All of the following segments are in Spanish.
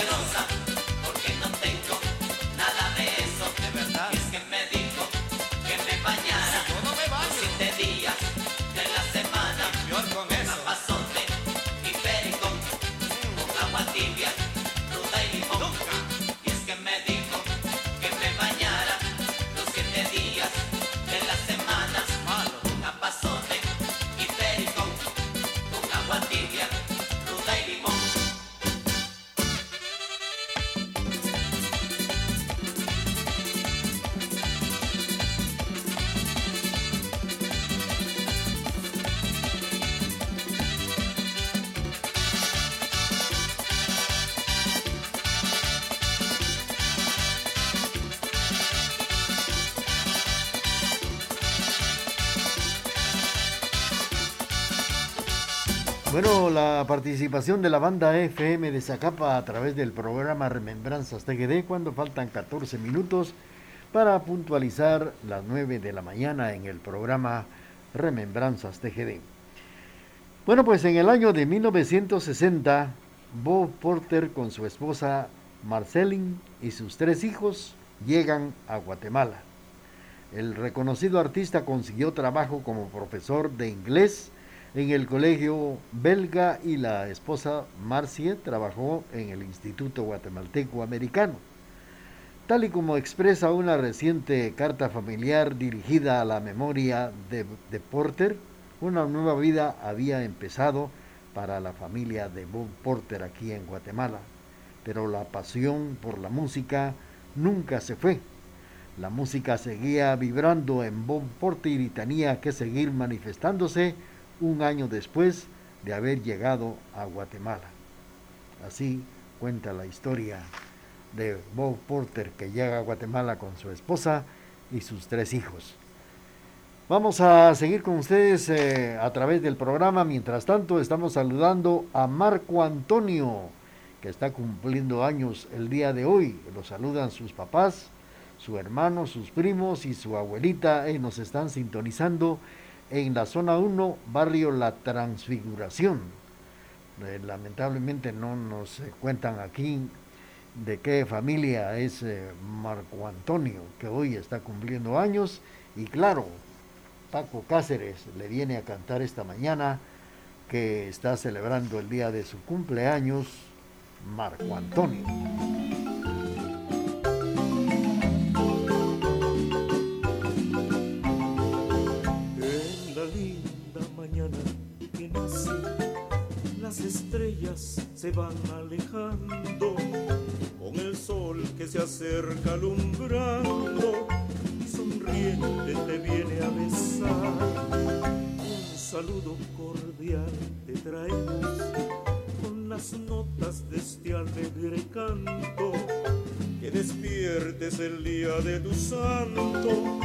メロん la participación de la banda FM de Zacapa a través del programa Remembranzas TGD cuando faltan 14 minutos para puntualizar las 9 de la mañana en el programa Remembranzas TGD. Bueno, pues en el año de 1960, Bob Porter con su esposa Marceline y sus tres hijos llegan a Guatemala. El reconocido artista consiguió trabajo como profesor de inglés en el colegio belga y la esposa Marcie trabajó en el Instituto Guatemalteco Americano. Tal y como expresa una reciente carta familiar dirigida a la memoria de, de Porter, una nueva vida había empezado para la familia de Bob Porter aquí en Guatemala, pero la pasión por la música nunca se fue. La música seguía vibrando en Bob Porter y tenía que seguir manifestándose un año después de haber llegado a Guatemala. Así cuenta la historia de Bob Porter que llega a Guatemala con su esposa y sus tres hijos. Vamos a seguir con ustedes eh, a través del programa. Mientras tanto, estamos saludando a Marco Antonio, que está cumpliendo años el día de hoy. Lo saludan sus papás, su hermano, sus primos y su abuelita. y nos están sintonizando en la zona 1, barrio La Transfiguración. Eh, lamentablemente no nos eh, cuentan aquí de qué familia es eh, Marco Antonio, que hoy está cumpliendo años, y claro, Paco Cáceres le viene a cantar esta mañana que está celebrando el día de su cumpleaños, Marco Antonio. Van alejando, con el sol que se acerca alumbrando, sonriente te viene a besar. Un saludo cordial te traemos con las notas de este alegre canto. Que despiertes el día de tu santo,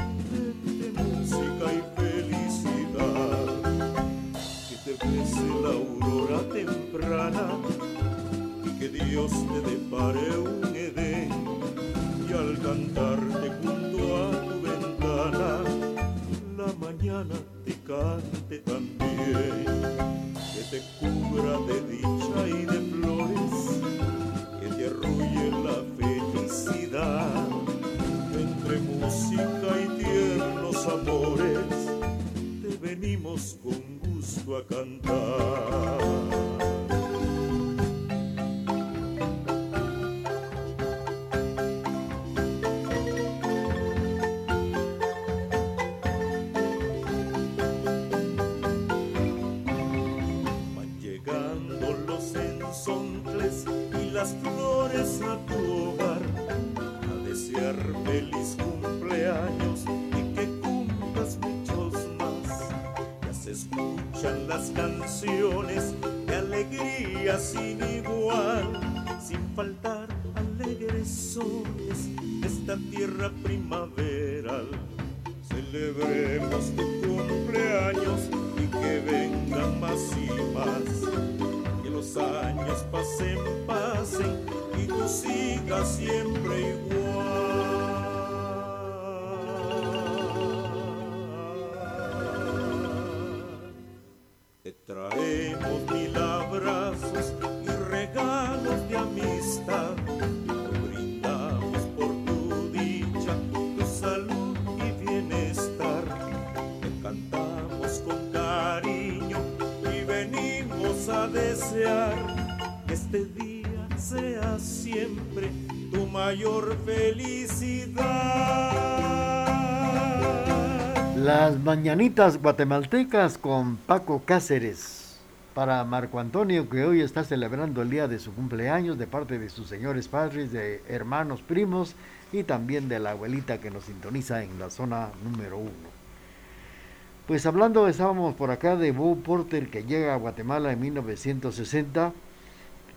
y las flores a tu hogar. A desear feliz cumpleaños las canciones de alegría sin igual, sin faltar mañanitas guatemaltecas con Paco Cáceres. Para Marco Antonio, que hoy está celebrando el día de su cumpleaños de parte de sus señores padres, de hermanos, primos y también de la abuelita que nos sintoniza en la zona número uno. Pues hablando, estábamos por acá de Bo Porter que llega a Guatemala en 1960,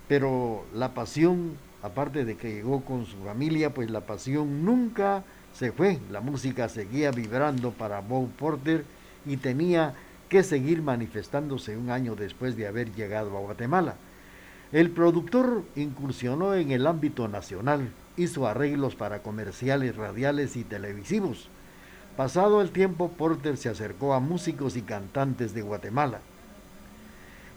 pero la pasión, aparte de que llegó con su familia, pues la pasión nunca se fue. La música seguía vibrando para Bo Porter y tenía que seguir manifestándose un año después de haber llegado a Guatemala. El productor incursionó en el ámbito nacional, hizo arreglos para comerciales radiales y televisivos Pasado el tiempo, Porter se acercó a músicos y cantantes de Guatemala.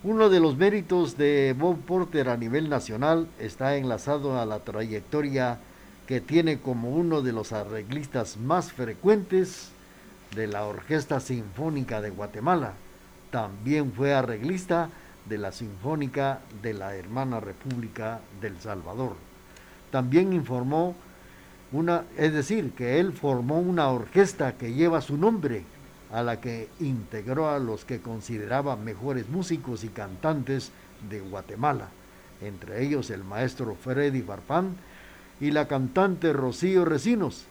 Uno de los méritos de Bob Porter a nivel nacional está enlazado a la trayectoria que tiene como uno de los arreglistas más frecuentes de la Orquesta Sinfónica de Guatemala. También fue arreglista de la Sinfónica de la Hermana República del Salvador. También informó es decir, que él formó una orquesta que lleva su nombre, a la que integró a los que consideraba mejores músicos y cantantes de Guatemala, entre ellos el maestro Freddy Farfán y la cantante Rocío Recinos,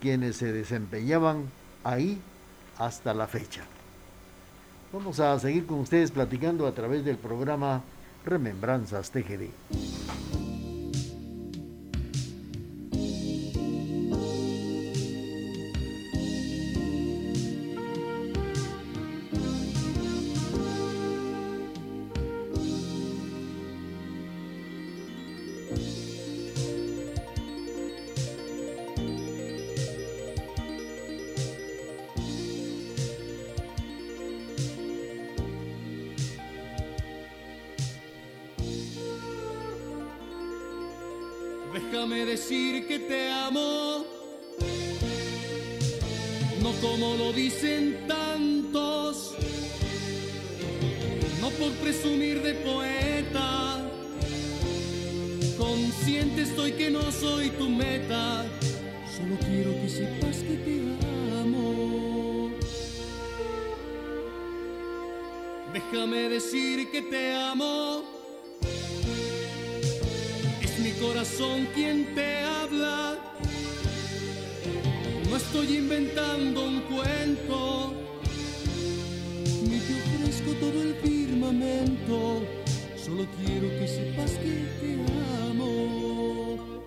quienes se desempeñaban ahí hasta la fecha. Vamos a seguir con ustedes platicando a través del programa Remembranzas TGD. Déjame decir que te amo, no como lo dicen tantos, no por presumir de poeta, consciente estoy que no soy tu meta, solo quiero que sepas que te amo. Déjame decir que te amo. Corazón quien te habla. No estoy inventando un cuento, ni te ofrezco todo el firmamento. Solo quiero que sepas que te amo.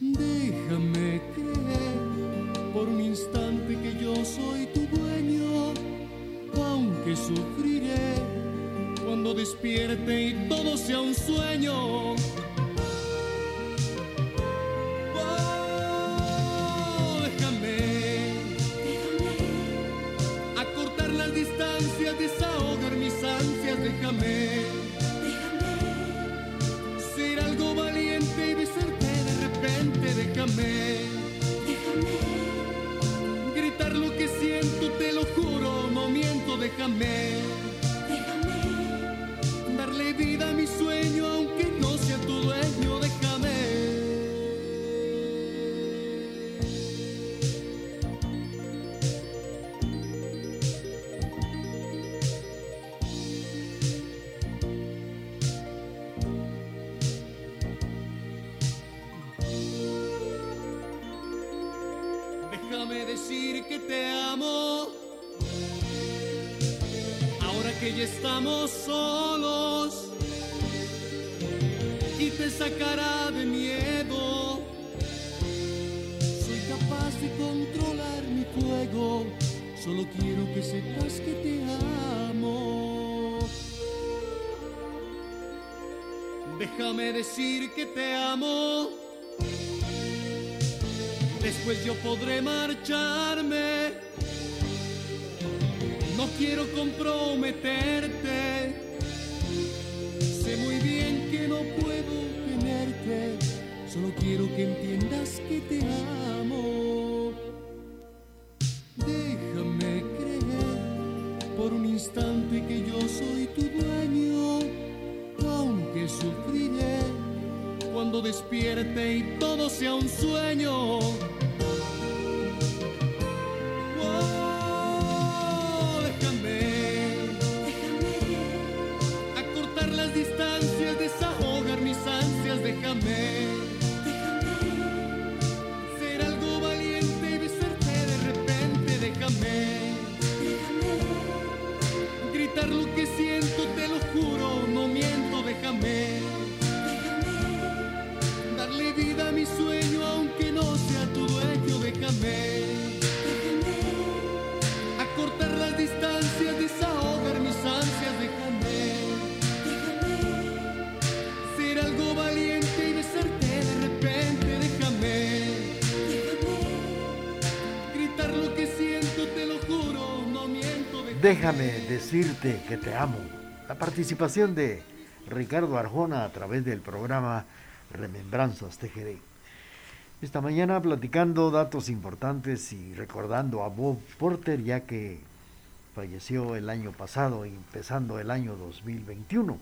Déjame creer por un instante que yo soy tu dueño, aunque sufriré cuando despierte y todo sea un sueño. Déjame. Gritar lo que siento, te lo juro, no miento, déjame. Darle vida a mi sueño, aunque Después yo podré marcharme. No quiero comprometerte. Sé muy bien que no puedo tenerte. Solo quiero que entiendas que te amo. Déjame creer por un instante que yo soy tu dueño. Aunque sufriré cuando despierte y todo sea un sueño. Déjame decirte que te amo. La participación de Ricardo Arjona a través del programa Remembranzas TGD. Esta mañana platicando datos importantes y recordando a Bob Porter ya que falleció el año pasado, empezando el año 2021.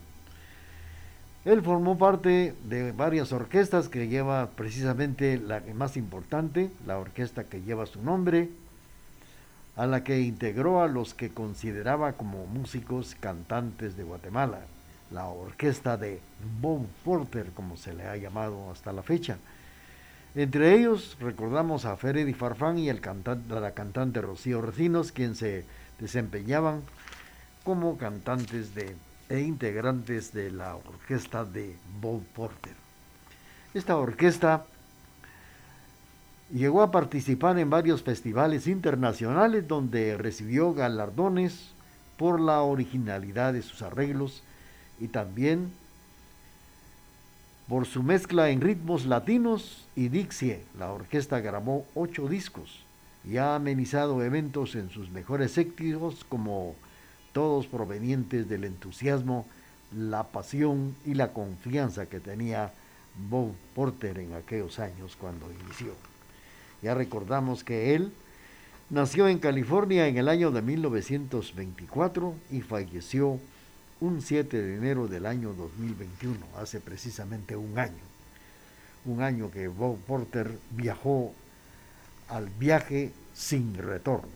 Él formó parte de varias orquestas que lleva precisamente la más importante, la orquesta que lleva su nombre, a la que integró a los que consideraba como músicos cantantes de Guatemala, la orquesta de Bob Porter, como se le ha llamado hasta la fecha. Entre ellos recordamos a Feredi Farfán y el cantante, la cantante Rocío Recinos, quien se desempeñaban como cantantes de, e integrantes de la orquesta de Bob Porter. Esta orquesta llegó a participar en varios festivales internacionales donde recibió galardones por la originalidad de sus arreglos y también por su mezcla en ritmos latinos y Dixie. La orquesta grabó ocho discos y ha amenizado eventos en sus mejores éxitos como todos provenientes del entusiasmo, la pasión y la confianza que tenía Bob Porter en aquellos años cuando inició. Ya recordamos que él nació en California en el año de 1924 y falleció un 7 de enero del año 2021, hace precisamente un año. Un año que Bob Porter viajó al viaje sin retorno.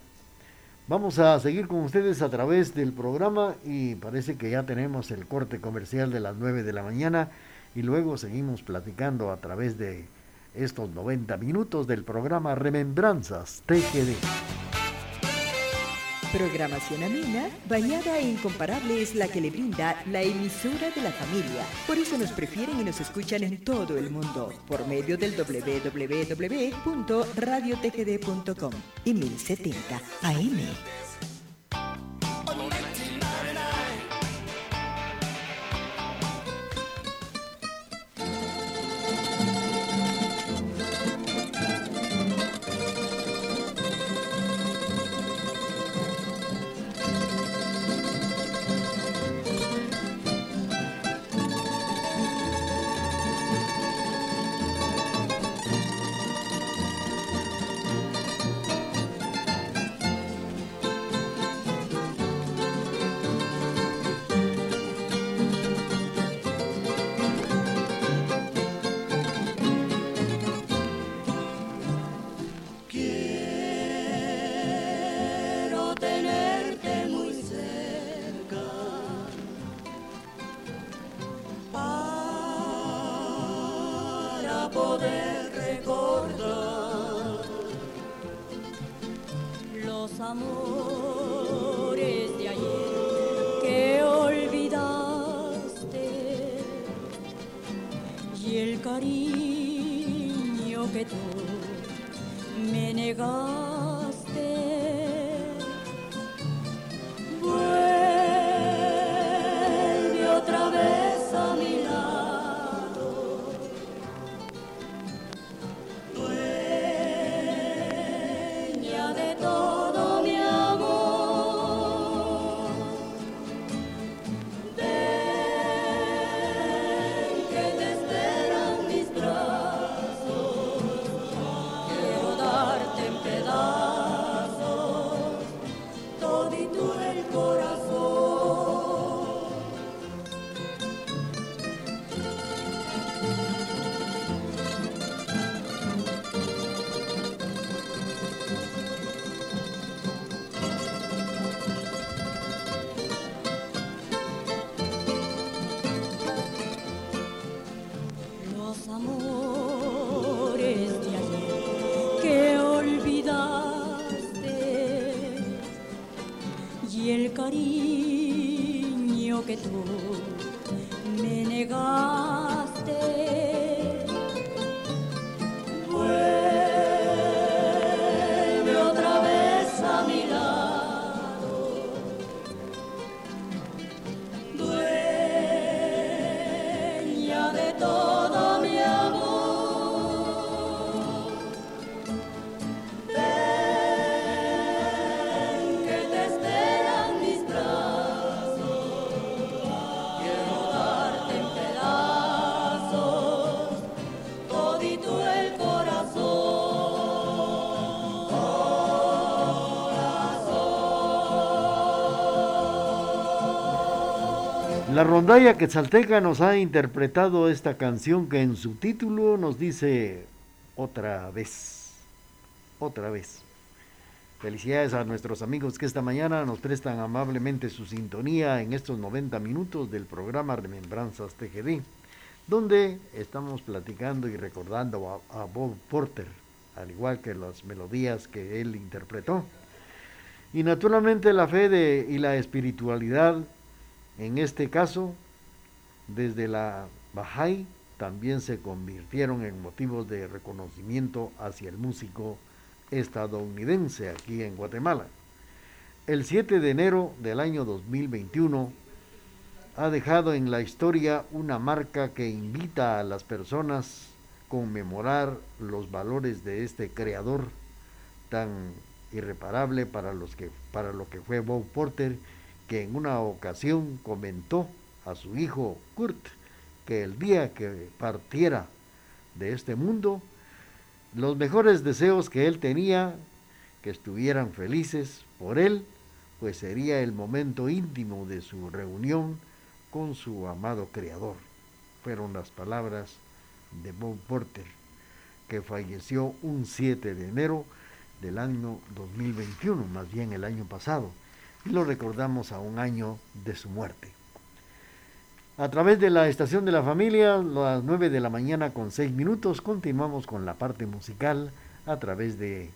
Vamos a seguir con ustedes a través del programa y parece que ya tenemos el corte comercial de las 9 de la mañana y luego seguimos platicando a través de estos 90 minutos del programa Remembranzas TGD. Programación amena, bañada e incomparable es la que le brinda la emisora de la familia. Por eso nos prefieren y nos escuchan en todo el mundo por medio del www.radiotgd.com y 1070 AM. La rondalla quetzalteca nos ha interpretado esta canción que en su título nos dice otra vez, otra vez. Felicidades a nuestros amigos que esta mañana nos prestan amablemente su sintonía en estos 90 minutos del programa Remembranzas TGD, donde estamos platicando y recordando a, Bob Porter, al igual que las melodías que él interpretó. Y naturalmente la fe de, y la espiritualidad en este caso, desde la Bahá'í también se convirtieron en motivos de reconocimiento hacia el músico estadounidense aquí en Guatemala. El 7 de enero del año 2021 ha dejado en la historia una marca que invita a las personas a conmemorar los valores de este creador tan irreparable para, los que, para lo que fue Bob Porter que en una ocasión comentó a su hijo Kurt que el día que partiera de este mundo, los mejores deseos que él tenía, que estuvieran felices por él, pues sería el momento íntimo de su reunión con su amado Creador. Fueron las palabras de Bob Porter, que falleció un 7 de enero del año 2021, más bien el año pasado, y lo recordamos a un año de su muerte. A través de la estación de la familia, las 9 de la mañana con 6 minutos, continuamos con la parte musical a través de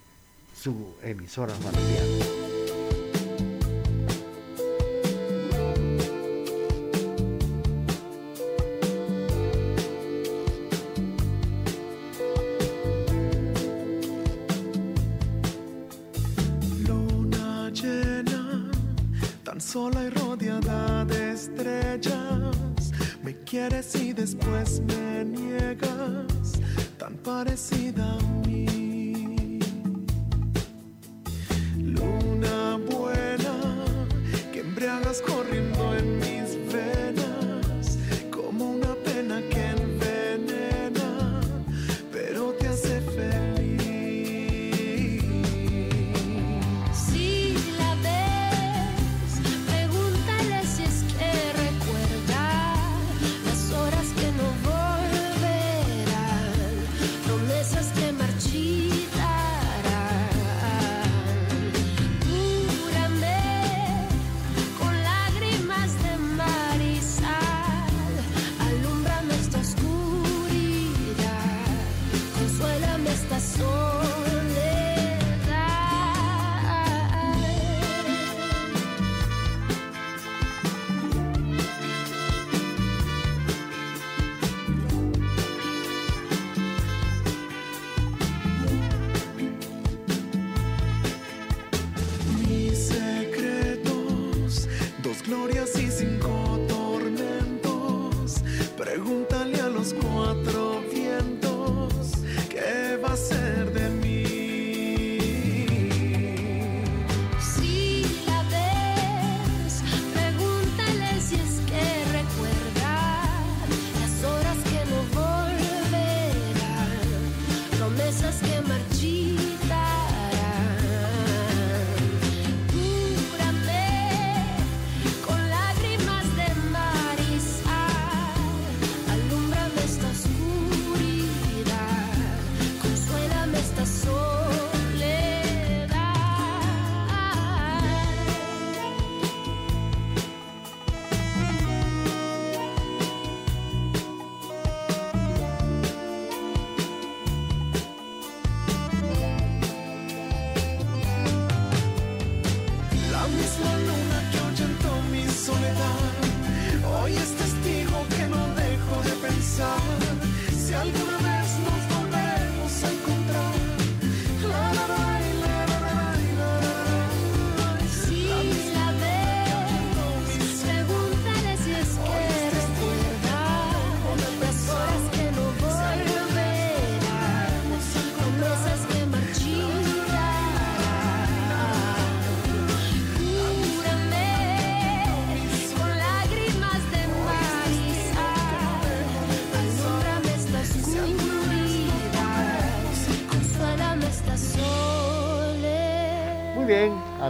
su emisora familiar. A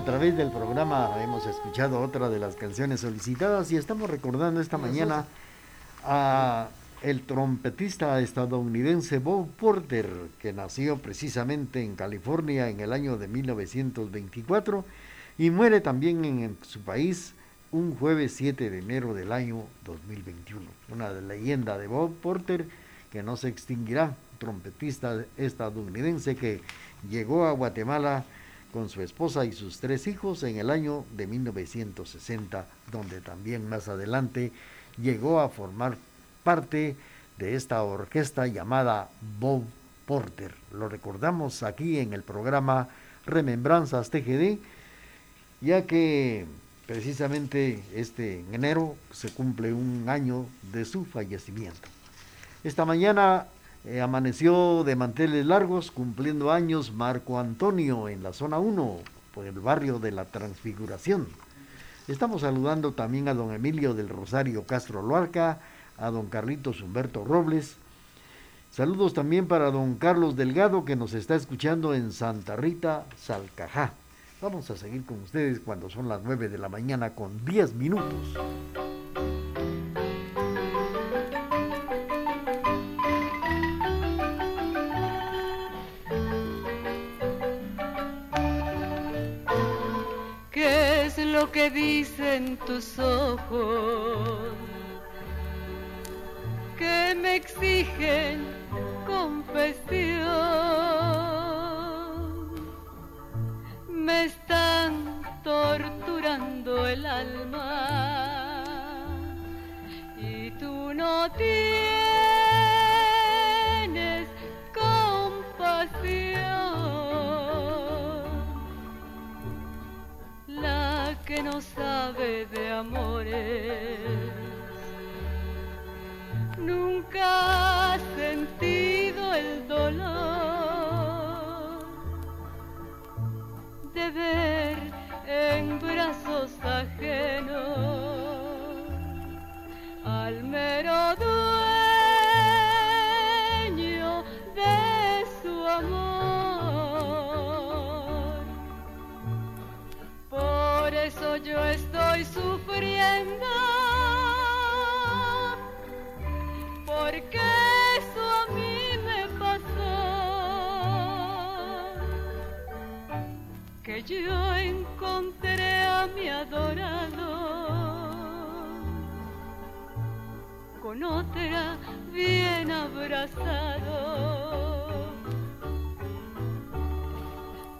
través del programa hemos escuchado otra de las canciones solicitadas y estamos recordando esta mañana a el trompetista estadounidense Bob Porter, que nació precisamente en California en el año de 1924 y muere también en su país un jueves 7 de enero del año 2021. Una leyenda de Bob Porter que no se extinguirá, trompetista estadounidense que llegó a Guatemala con su esposa y sus tres hijos en el año de 1960, donde también más adelante llegó a formar parte de esta orquesta llamada Bob Porter. Lo recordamos aquí en el programa Remembranzas TGD, ya que precisamente este enero se cumple un año de su fallecimiento. Esta mañana eh, amaneció de manteles largos cumpliendo años Marco Antonio en la zona 1, por el barrio de la Transfiguración. Estamos saludando también a don Emilio del Rosario Castro Luarca, a don Carlitos Humberto Robles. Saludos también para don Carlos Delgado que nos está escuchando en Santa Rita, Salcajá. Vamos a seguir con ustedes cuando son las 9 de la mañana con 10 minutos. Que dicen tus ojos, que me exigen confesión. Me están torturando el alma y tú no tienes que no sabe de amores. Nunca ha sentido el dolor de ver en brazos ajenos al mero yo encontré a mi adorado con otra bien abrazado.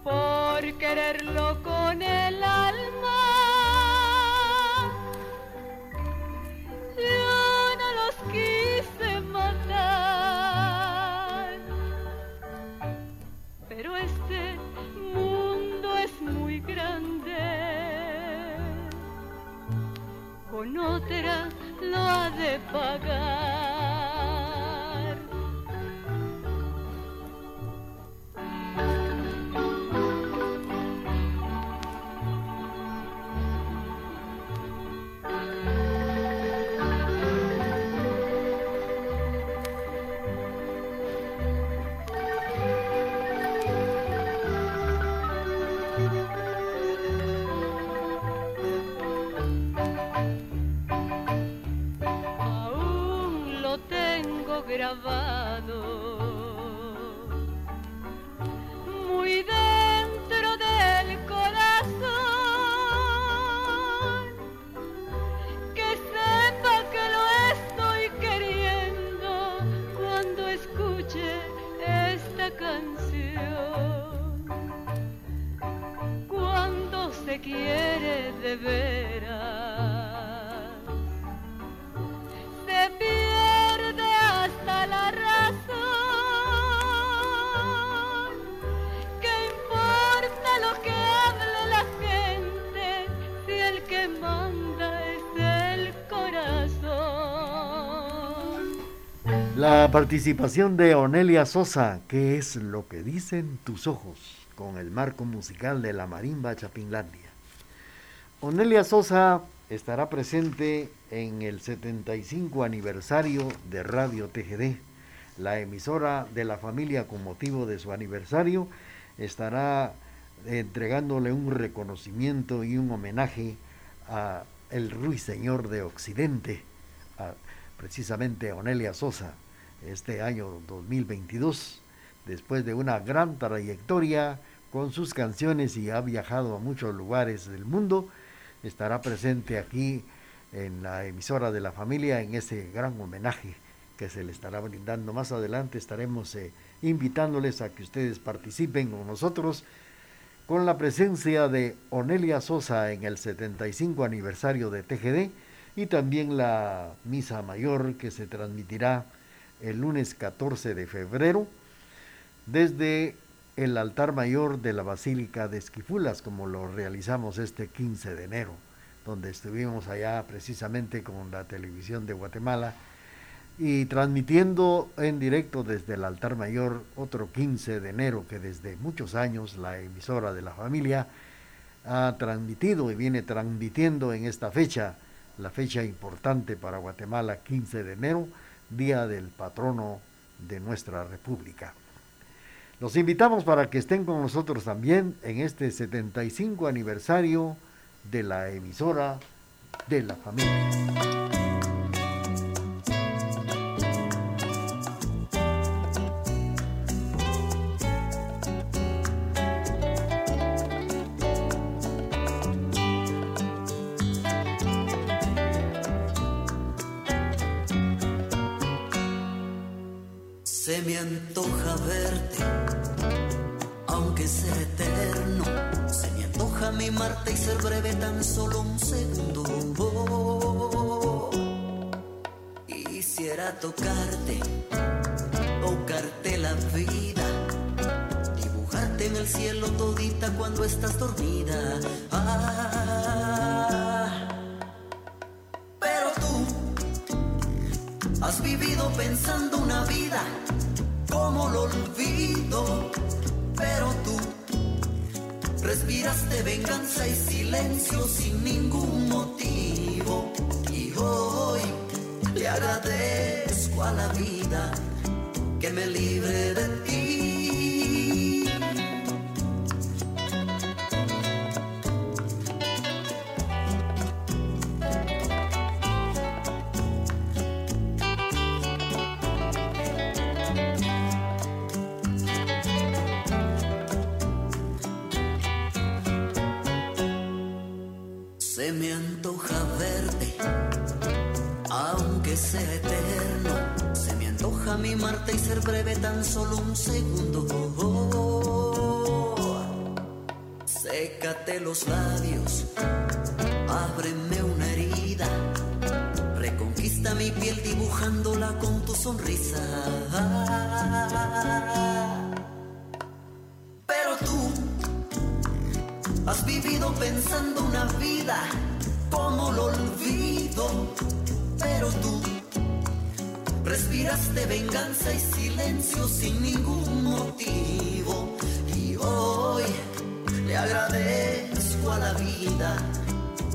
Por quererlo Otra lo ha de pagar. gravado. La participación de Onelia Sosa, ¿qué es lo que dicen tus ojos? Con el marco musical de la marimba Chapinlandia. Onelia Sosa estará presente en el 75 aniversario de Radio TGD. La emisora de la familia con motivo de su aniversario estará entregándole un reconocimiento y un homenaje a el ruiseñor de Occidente, a precisamente Onelia Sosa, este año 2022, después de una gran trayectoria con sus canciones y ha viajado a muchos lugares del mundo, estará presente aquí en la emisora de la familia en ese gran homenaje que se le estará brindando. Más adelante estaremos eh, invitándoles a que ustedes participen con nosotros con la presencia de Onelia Sosa en el 75 aniversario de TGD y también la misa mayor que se transmitirá el lunes 14 de febrero desde el altar mayor de la Basílica de Esquifulas, como lo realizamos este 15 de enero, donde estuvimos allá precisamente con la televisión de Guatemala y transmitiendo en directo desde el altar mayor otro 15 de enero que desde muchos años la emisora de la familia ha transmitido y viene transmitiendo en esta fecha, la fecha importante para Guatemala, 15 de enero, día del patrono de nuestra república. Los invitamos para que estén con nosotros también en este 75 aniversario de la emisora de la familia. Aunque sea eterno. Se me antoja mimarte y ser breve tan solo un segundo. Quisiera tocarte, tocarte la vida, dibujarte en el cielo todita cuando estás dormida. Ah, pero tú has vivido pensando una vida como lo olvido, pero tú respiraste venganza y silencio sin ningún motivo. Y hoy le agradezco a la vida que me libre de ti. Solo un segundo. Sécate los labios, ábreme una herida. Reconquista mi piel dibujándola con tu sonrisa. Pero tú Has vivido pensando una vida como lo olvido, pero tú respiraste venganza y silencio sin ningún motivo. Y hoy le agradezco a la vida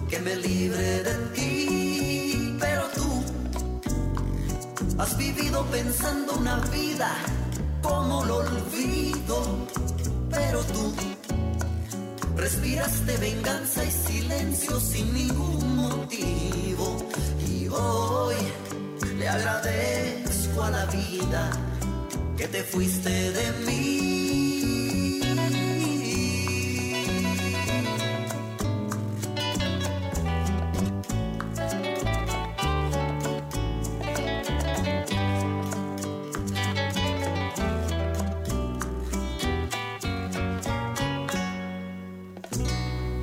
que me libre de ti, pero tú has vivido pensando una vida como lo olvido, pero tú Respiraste venganza y silencio sin ningún motivo. Y hoy le agradezco a la vida que te fuiste de mí.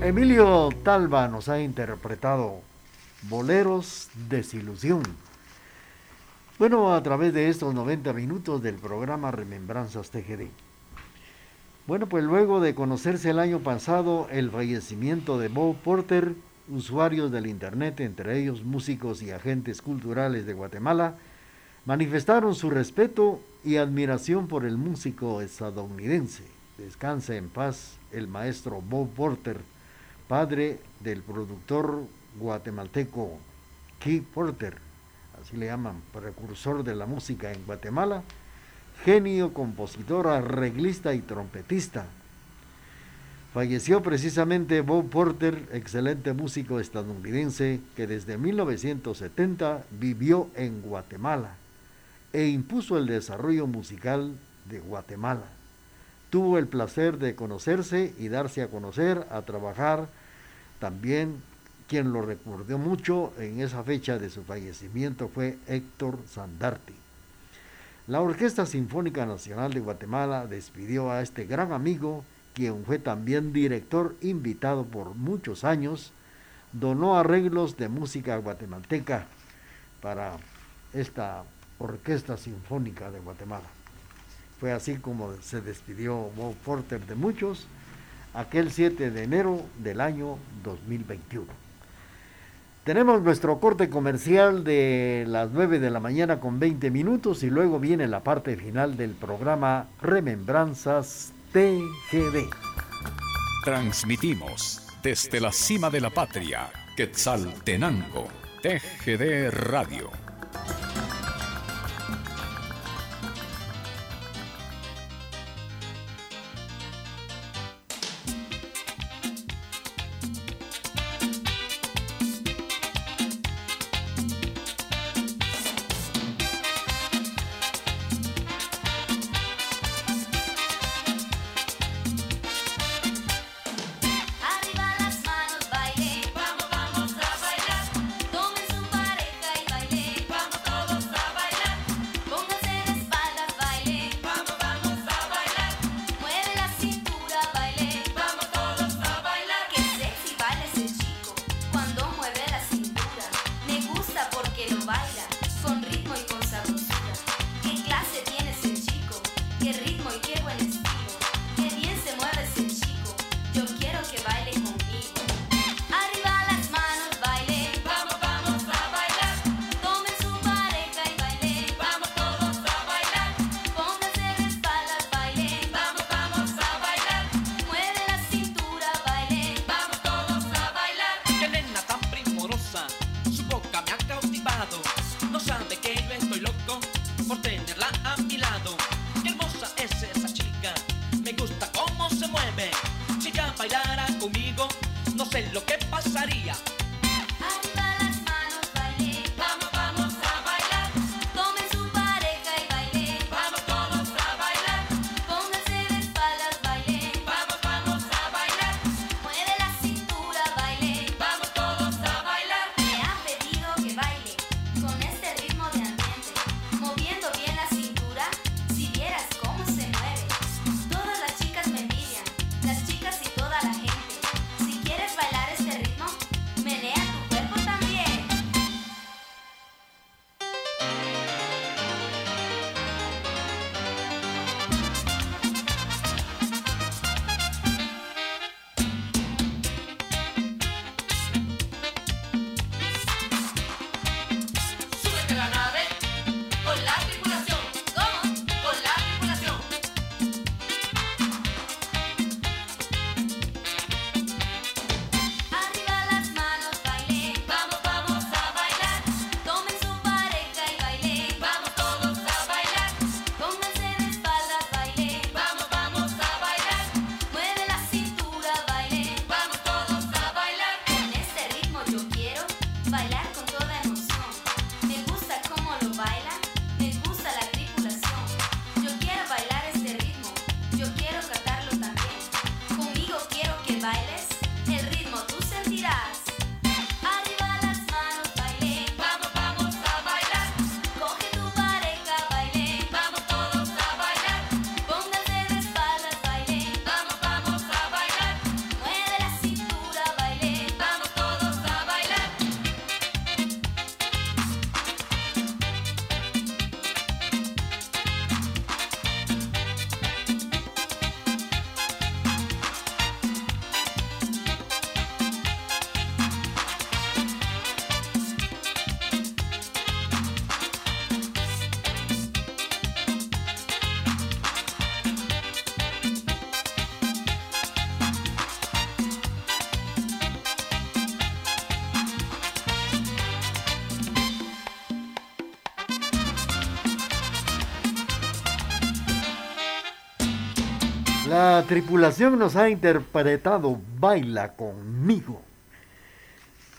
Emilio Talva nos ha interpretado Boleros Desilusión. Bueno, a través de estos 90 minutos del programa Remembranzas TGD. Bueno, pues luego de conocerse el año pasado el fallecimiento de Bob Porter, usuarios del Internet, entre ellos músicos y agentes culturales de Guatemala, manifestaron su respeto y admiración por el músico estadounidense. Descansa en paz el maestro Bob Porter, padre del productor guatemalteco Keith Porter, así le llaman, precursor de la música en Guatemala, genio, compositor, arreglista y trompetista. Falleció precisamente Bob Porter, excelente músico estadounidense que desde 1970 vivió en Guatemala e impuso el desarrollo musical de Guatemala. Tuvo el placer de conocerse y darse a conocer, a trabajar. También quien lo recordó mucho en esa fecha de su fallecimiento fue Héctor Sandarti. La Orquesta Sinfónica Nacional de Guatemala despidió a este gran amigo, quien fue también director invitado por muchos años, donó arreglos de música guatemalteca para esta Orquesta Sinfónica de Guatemala. Fue así como se despidió Bob Porter de muchos aquel 7 de enero del año 2021. Tenemos nuestro corte comercial de las 9 de la mañana con 20 minutos y luego viene la parte final del programa Remembranzas TGD. Transmitimos desde la cima de la patria, Quetzaltenango, TGD Radio. La tripulación nos ha interpretado Baila conmigo.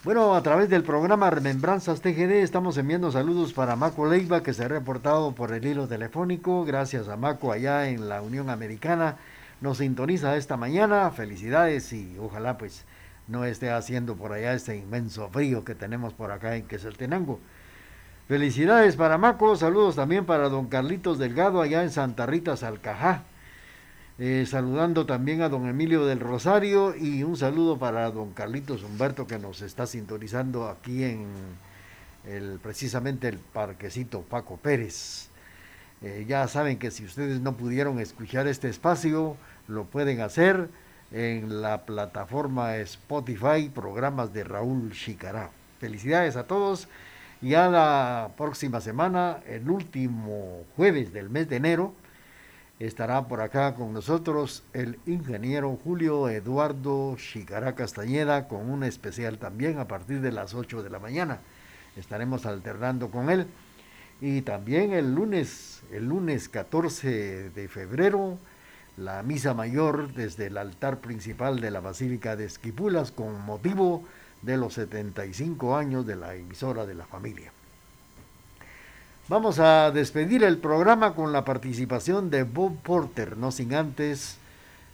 Bueno, a través del programa Remembranzas TGD estamos enviando saludos para Maco Leiva que se ha reportado por el hilo telefónico. Gracias a Maco allá en la Unión Americana. Nos sintoniza esta mañana. Felicidades y ojalá pues no esté haciendo por allá este inmenso frío que tenemos por acá en Quesaltenango. Felicidades para Maco. Saludos también para don Carlitos Delgado allá en Santa Rita, Salcajá. Eh, saludando también a don Emilio del Rosario y un saludo para don Carlitos Humberto que nos está sintonizando aquí en el, precisamente el parquecito Paco Pérez. Eh, ya saben que si ustedes no pudieron escuchar este espacio, lo pueden hacer en la plataforma Spotify, programas de Raúl Chicará. Felicidades a todos. Ya la próxima semana, el último jueves del mes de enero, estará por acá con nosotros el ingeniero Julio Eduardo Chicará Castañeda con un especial también a partir de las 8 de la mañana. Estaremos alternando con él. Y también el lunes, el lunes 14 de febrero, la misa mayor desde el altar principal de la Basílica de Esquipulas con motivo de los 75 años de la emisora de la familia. Vamos a despedir el programa con la participación de Bob Porter, no sin antes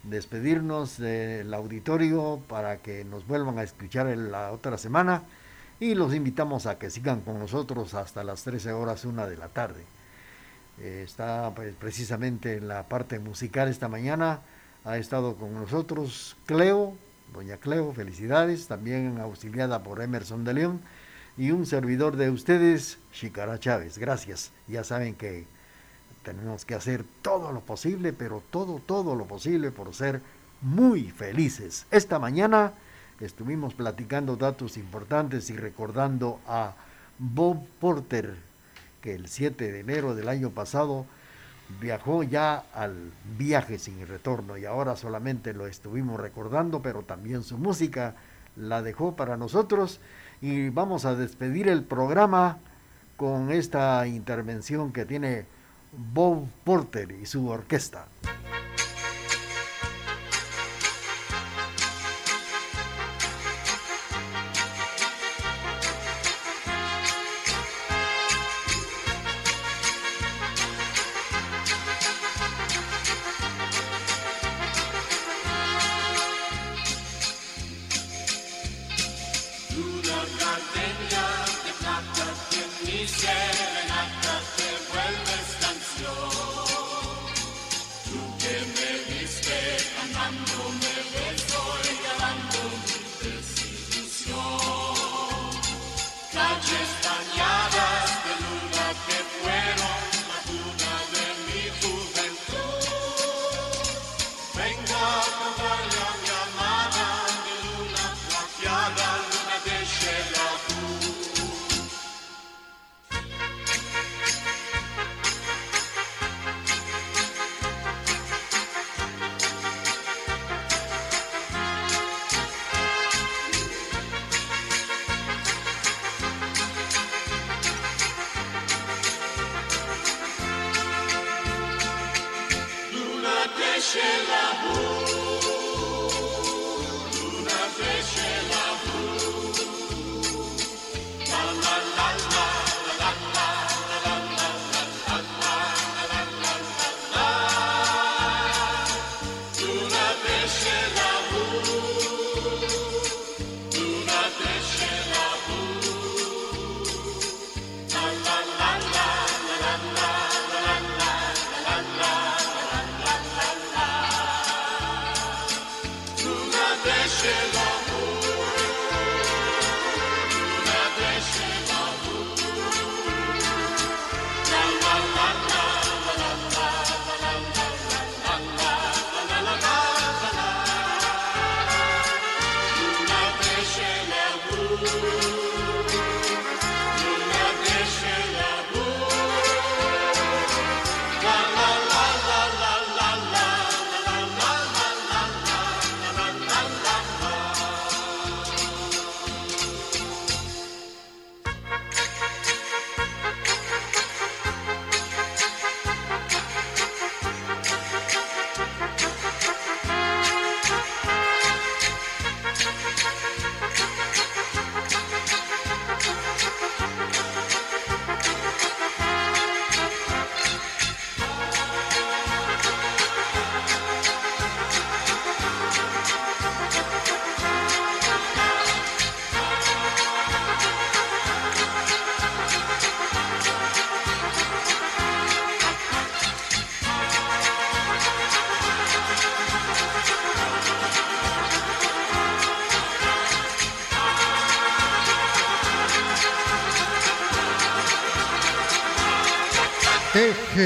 despedirnos del auditorio para que nos vuelvan a escuchar en la otra semana y los invitamos a que sigan con nosotros hasta las 13 horas una de la tarde. Eh, está pues, precisamente en la parte musical esta mañana, ha estado con nosotros Cleo, doña Cleo, felicidades, también auxiliada por Emerson de León y un servidor de ustedes, Chicara Chávez. Gracias. Ya saben que tenemos que hacer todo lo posible, pero todo, todo lo posible por ser muy felices. Esta mañana estuvimos platicando datos importantes y recordando a Bob Porter, que el 7 de enero del año pasado viajó ya al viaje sin retorno y ahora solamente lo estuvimos recordando, pero también su música la dejó para nosotros y vamos a despedir el programa con esta intervención que tiene Bob Porter y su orquesta.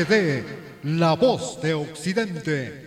TGD, la voz de Occidente.